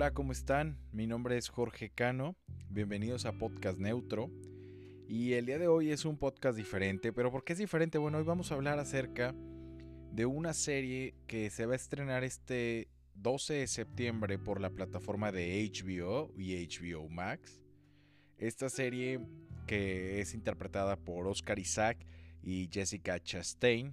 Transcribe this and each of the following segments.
Hola, ¿cómo están? Mi nombre es Jorge Cano. Bienvenidos a Podcast Neutro. Y el día de hoy es un podcast diferente, pero ¿por qué es diferente? Bueno, hoy vamos a hablar acerca de una serie que se va a estrenar este 12 de septiembre por la plataforma de HBO y HBO Max. Esta serie que es interpretada por Oscar Isaac y Jessica Chastain.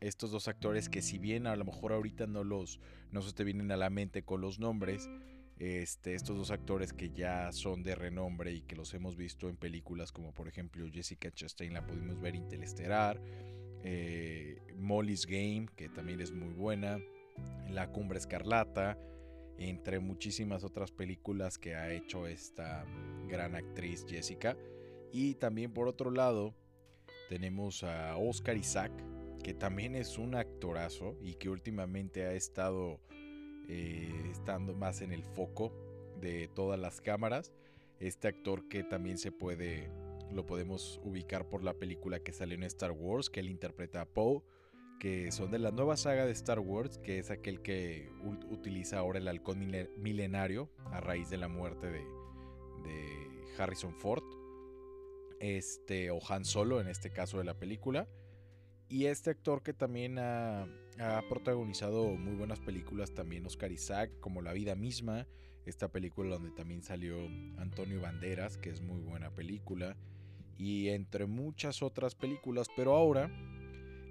Estos dos actores que si bien a lo mejor ahorita no los no se te vienen a la mente con los nombres, este, estos dos actores que ya son de renombre y que los hemos visto en películas como por ejemplo Jessica Chastain la pudimos ver Interestelar, eh, Molly's Game que también es muy buena, La Cumbre Escarlata, entre muchísimas otras películas que ha hecho esta gran actriz Jessica. Y también por otro lado tenemos a Oscar Isaac, que también es un actorazo y que últimamente ha estado eh, estando más en el foco de todas las cámaras. Este actor que también se puede, lo podemos ubicar por la película que salió en Star Wars, que él interpreta a Poe, que son de la nueva saga de Star Wars, que es aquel que utiliza ahora el halcón milenario a raíz de la muerte de, de Harrison Ford, este, o Han Solo en este caso de la película. Y este actor que también ha, protagonizado muy buenas películas, también Oscar Isaac, como La vida misma, esta película donde también salió Antonio Banderas, que es muy buena película, y entre muchas otras películas, pero ahora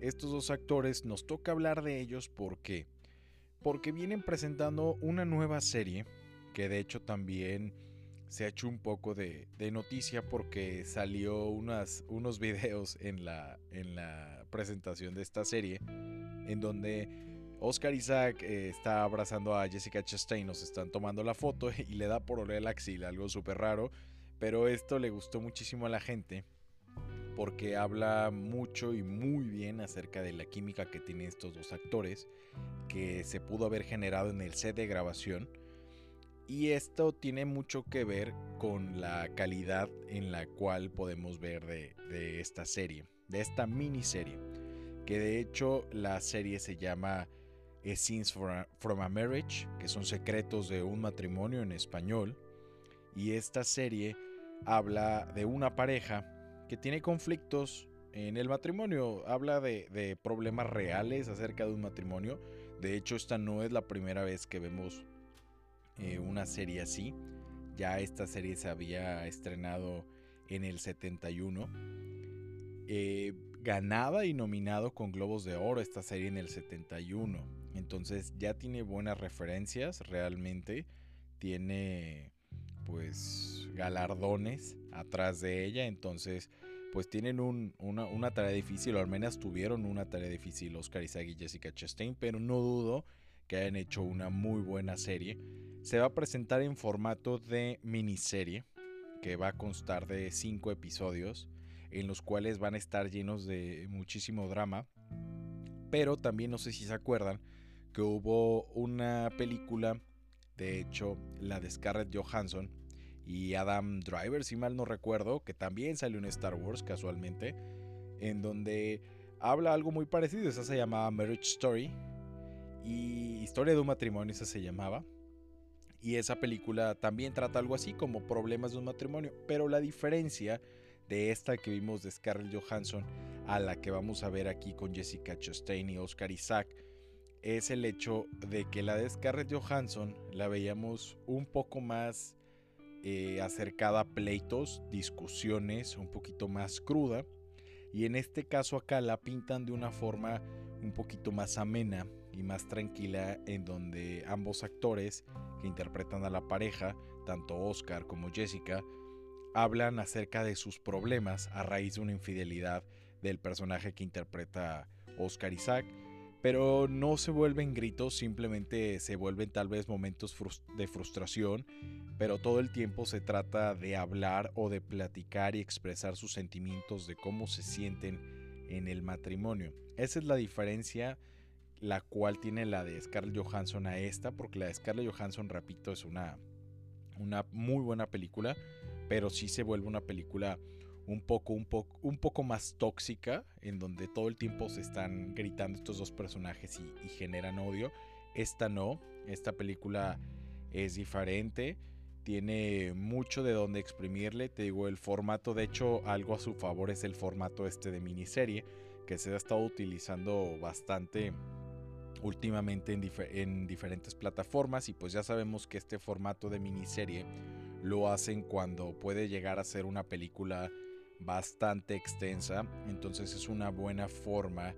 estos dos actores nos toca hablar de ellos porque porque vienen presentando una nueva serie que de hecho también se ha hecho un poco de, noticia porque salió unas, unos videos en la, en la presentación de esta serie en donde Oscar Isaac eh, está abrazando a Jessica Chastain, nos están tomando la foto y le da por oler la axila, algo súper raro, pero esto le gustó muchísimo a la gente porque habla mucho y muy bien acerca de la química que tienen estos dos actores que se pudo haber generado en el set de grabación y esto tiene mucho que ver con la calidad en la cual podemos ver de, esta serie, de esta miniserie. Que de hecho la serie se llama Scenes from a Marriage, que son secretos de un matrimonio en español. Y esta serie habla de una pareja que tiene conflictos en el matrimonio. Habla de problemas reales acerca de un matrimonio. De hecho, esta no es la primera vez que vemos eh, una serie así. Ya esta serie se había estrenado en el 71. Eh, ganaba y nominado con Globos de Oro esta serie en el 71. Entonces ya tiene buenas referencias realmente. Tiene pues galardones atrás de ella. Entonces pues tienen una, una, tarea difícil, o al menos tuvieron una tarea difícil Oscar Isaac y Jessica Chastain, pero no dudo que hayan hecho una muy buena serie. Se va a presentar en formato de miniserie, que va a constar de 5 episodios, en los cuales van a estar llenos de muchísimo drama. Pero también no sé si se acuerdan que hubo una película, de hecho la de Scarlett Johansson y Adam Driver, si mal no recuerdo, que también salió en Star Wars casualmente, en donde habla algo muy parecido. Esa se llamaba Marriage Story y Historia de un matrimonio, esa se llamaba. Y esa película también trata algo así como problemas de un matrimonio. Pero la diferencia de esta que vimos de Scarlett Johansson a la que vamos a ver aquí con Jessica Chastain y Oscar Isaac es el hecho de que la de Scarlett Johansson la veíamos un poco más eh, acercada a pleitos, discusiones, un poquito más cruda. Y en este caso acá la pintan de una forma un poquito más amena, y más tranquila en donde ambos actores interpretan a la pareja, tanto Oscar como Jessica, hablan acerca de sus problemas a raíz de una infidelidad del personaje que interpreta Oscar Isaac, pero no se vuelven gritos, simplemente se vuelven tal vez momentos de frustración, pero todo el tiempo se trata de hablar o de platicar y expresar sus sentimientos de cómo se sienten en el matrimonio. Esa es la diferencia la cual tiene la de Scarlett Johansson a esta, porque la de Scarlett Johansson, repito, es una, una muy buena película, pero sí se vuelve una película un poco, un, un poco más tóxica, en donde todo el tiempo se están gritando estos dos personajes y, generan odio. Esta no, esta película es diferente, tiene mucho de donde exprimirle, te digo, el formato, de hecho, algo a su favor es el formato este de miniserie, que se ha estado utilizando bastante últimamente en, en, diferentes plataformas y pues ya sabemos que este formato de miniserie lo hacen cuando puede llegar a ser una película bastante extensa, entonces es una buena forma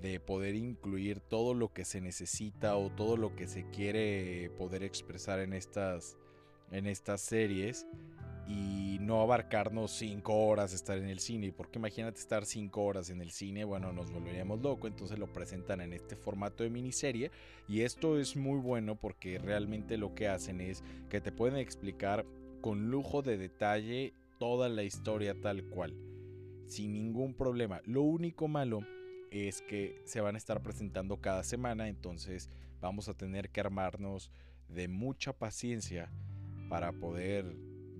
de poder incluir todo lo que se necesita o todo lo que se quiere poder expresar en estas, en estas series y no abarcarnos cinco horas estar en el cine. Porque imagínate estar cinco horas en el cine, bueno, nos volveríamos locos. Entonces lo presentan en este formato de miniserie. Y esto es muy bueno porque realmente lo que hacen es que te pueden explicar con lujo de detalle toda la historia tal cual. Sin ningún problema. Lo único malo es que se van a estar presentando cada semana, entonces vamos a tener que armarnos de mucha paciencia para poder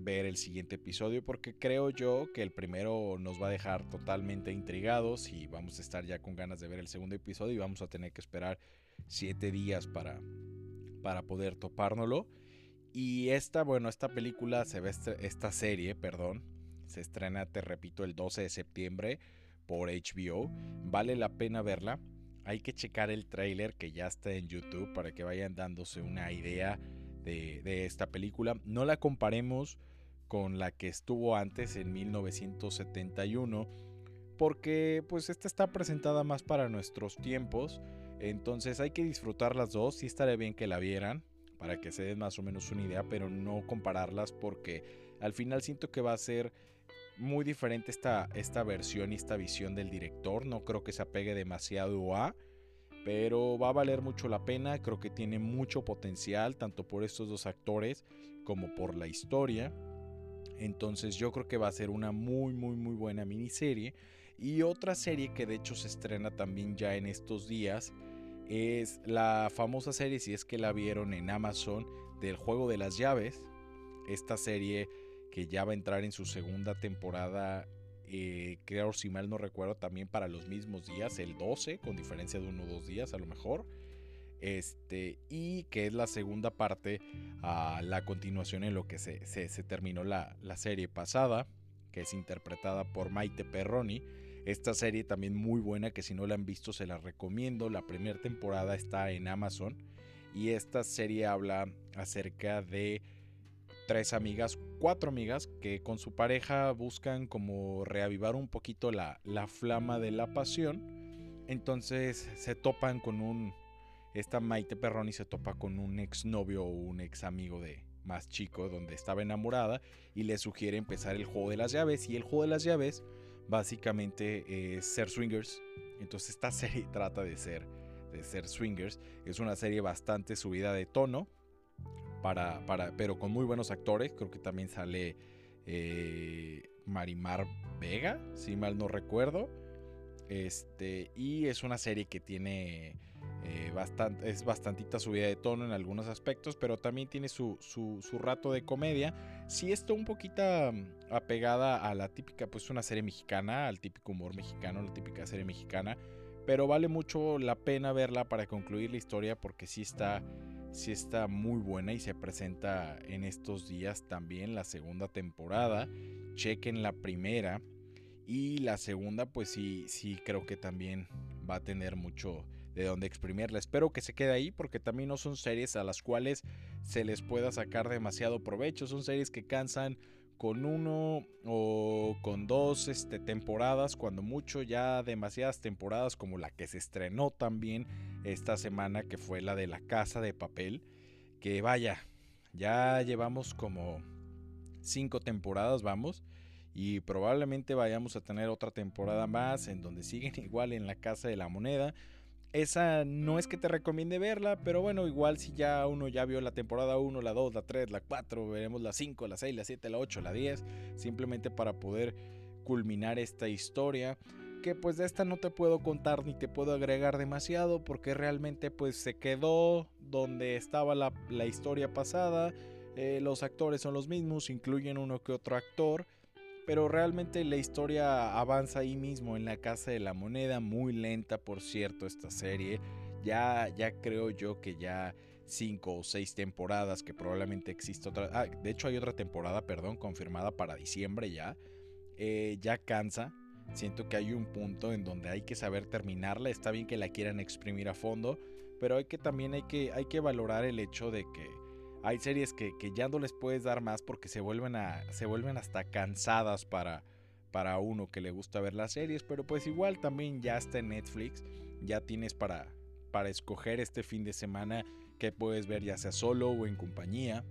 ver el siguiente episodio porque creo yo que el primero nos va a dejar totalmente intrigados y vamos a estar ya con ganas de ver el segundo episodio y vamos a tener que esperar siete días para, para poder topárnoslo. Y esta, bueno, esta película se ve, esta serie, perdón, se estrena, te repito, el 12 de septiembre por HBO. Vale la pena verla. Hay que checar el trailer que ya está en YouTube para que vayan dándose una idea de, esta película. No la comparemos con la que estuvo antes en 1971 porque pues esta está presentada más para nuestros tiempos. Entonces hay que disfrutar las dos. Sí estaría bien que la vieran para que se den más o menos una idea, pero no compararlas porque al final siento que va a ser muy diferente esta, esta versión y esta visión del director. No creo que se apegue demasiado a, pero va a valer mucho la pena. Creo que tiene mucho potencial, tanto por estos dos actores como por la historia. Entonces yo creo que va a ser una muy, muy, muy buena miniserie. Y otra serie que de hecho se estrena también ya en estos días es la famosa serie, si es que la vieron en Amazon, del juego de las llaves. Esta serie que ya va a entrar en su segunda temporada, eh, creo si mal no recuerdo, también para los mismos días, el 12, con diferencia de uno o dos días a lo mejor. Este, y que es la segunda parte a la continuación en lo que se, terminó la, la, serie pasada, que es interpretada por Maite Perroni. Esta serie también muy buena, que si no la han visto se la recomiendo. La primera temporada está en Amazon y esta serie habla acerca de tres amigas, cuatro amigas que con su pareja buscan como reavivar un poquito la, la flama de la pasión. Entonces se topan con un... Esta Maite Perroni se topa con un exnovio o un ex amigo de más chico donde estaba enamorada y le sugiere empezar el juego de las llaves. Y el juego de las llaves básicamente es ser swingers. Entonces esta serie trata de ser, de ser swingers. Es una serie bastante subida de tono para, pero con muy buenos actores. Creo que también sale eh, Marimar Vega, si mal no recuerdo. Este, y es una serie que tiene eh, bastante, es bastantita subida de tono en algunos aspectos, pero también tiene su, su, rato de comedia. Si está un poquito mm, apegada a la típica, pues una serie mexicana, al típico humor mexicano, la típica serie mexicana. Pero vale mucho la pena verla para concluir la historia porque sí está sí está muy buena y se presenta en estos días también la segunda temporada. Chequen la primera y la segunda pues sí, sí creo que también va a tener mucho de donde exprimirla. Espero que se quede ahí porque también no son series a las cuales se les pueda sacar demasiado provecho. Son series que cansan con uno o con dos este, temporadas, cuando mucho ya demasiadas temporadas como la que se estrenó también esta semana, que fue la de la casa de papel, que vaya, ya llevamos como cinco temporadas, vamos, y probablemente vayamos a tener otra temporada más en donde siguen igual en la casa de la moneda esa no es que te recomiende verla, pero bueno, igual si ya uno ya vio la temporada 1, la 2, la 3, la 4, veremos la 5, la 6, la 7, la 8, la 10, simplemente para poder culminar esta historia. Que pues de esta no te puedo contar ni te puedo agregar demasiado porque realmente pues se quedó donde estaba la, historia pasada. Eh, los actores son los mismos, incluyen uno que otro actor pero realmente la historia avanza ahí mismo en la Casa de la Moneda, muy lenta por cierto esta serie. Ya, ya creo yo que ya cinco o seis temporadas que probablemente exista otra. Ah, de hecho hay otra temporada, perdón, confirmada para diciembre ya. Eh, ya cansa. Siento que hay un punto en donde hay que saber terminarla. Está bien que la quieran exprimir a fondo, pero hay que también hay que, hay que valorar el hecho de que hay series que, ya no les puedes dar más porque se vuelven, hasta cansadas para, uno que le gusta ver las series, pero pues igual también ya está en Netflix, ya tienes para, para escoger este fin de semana que puedes ver ya sea solo o en compañía.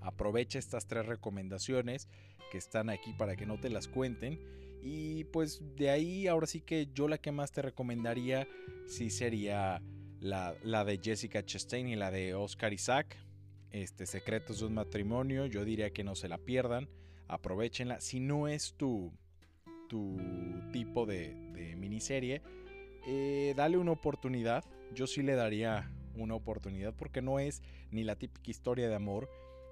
Aprovecha estas tres recomendaciones que están aquí para que no te las cuenten. Y pues de ahí ahora sí que yo la que más te recomendaría sí sería la, la de Jessica Chastain y la de Oscar Isaac este, Secretos de un matrimonio, yo diría que no se la pierdan, aprovechenla. Si no es tu, tu tipo de, miniserie, eh, dale una oportunidad. Yo sí le daría una oportunidad porque no es ni la típica historia de amor,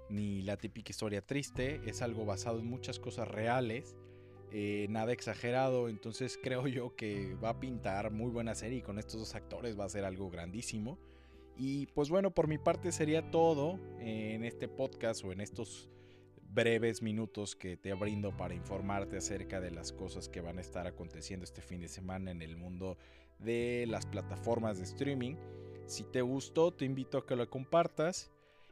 ni la típica historia triste, es algo basado en muchas cosas reales. Eh, nada exagerado, entonces creo yo que va a pintar muy buena serie y con estos dos actores va a ser algo grandísimo. Y pues bueno, por mi parte sería todo en este podcast o en estos breves minutos que te brindo para informarte acerca de las cosas que van a estar aconteciendo este fin de semana en el mundo de las plataformas de streaming. Si te gustó, te invito a que lo compartas.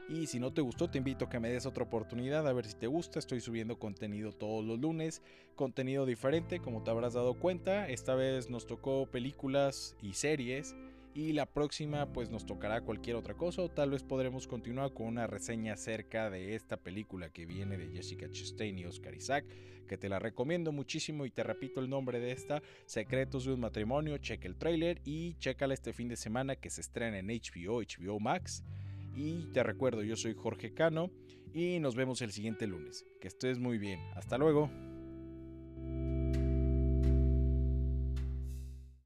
Y si no te gustó, te invito a que me des otra oportunidad a ver si te gusta. Estoy subiendo contenido todos los lunes, contenido diferente, como te habrás dado cuenta. Esta vez nos tocó películas y series y la próxima pues nos tocará cualquier otra cosa o tal vez podremos continuar con una reseña acerca de esta película que viene de Jessica Chastain y Oscar Isaac que te la recomiendo muchísimo y te repito el nombre de esta Secretos de un matrimonio checa el trailer y chécala este fin de semana que se estrena en HBO HBO Max. Y te recuerdo yo soy Jorge Cano y nos vemos el siguiente lunes. Que estés muy bien. Hasta luego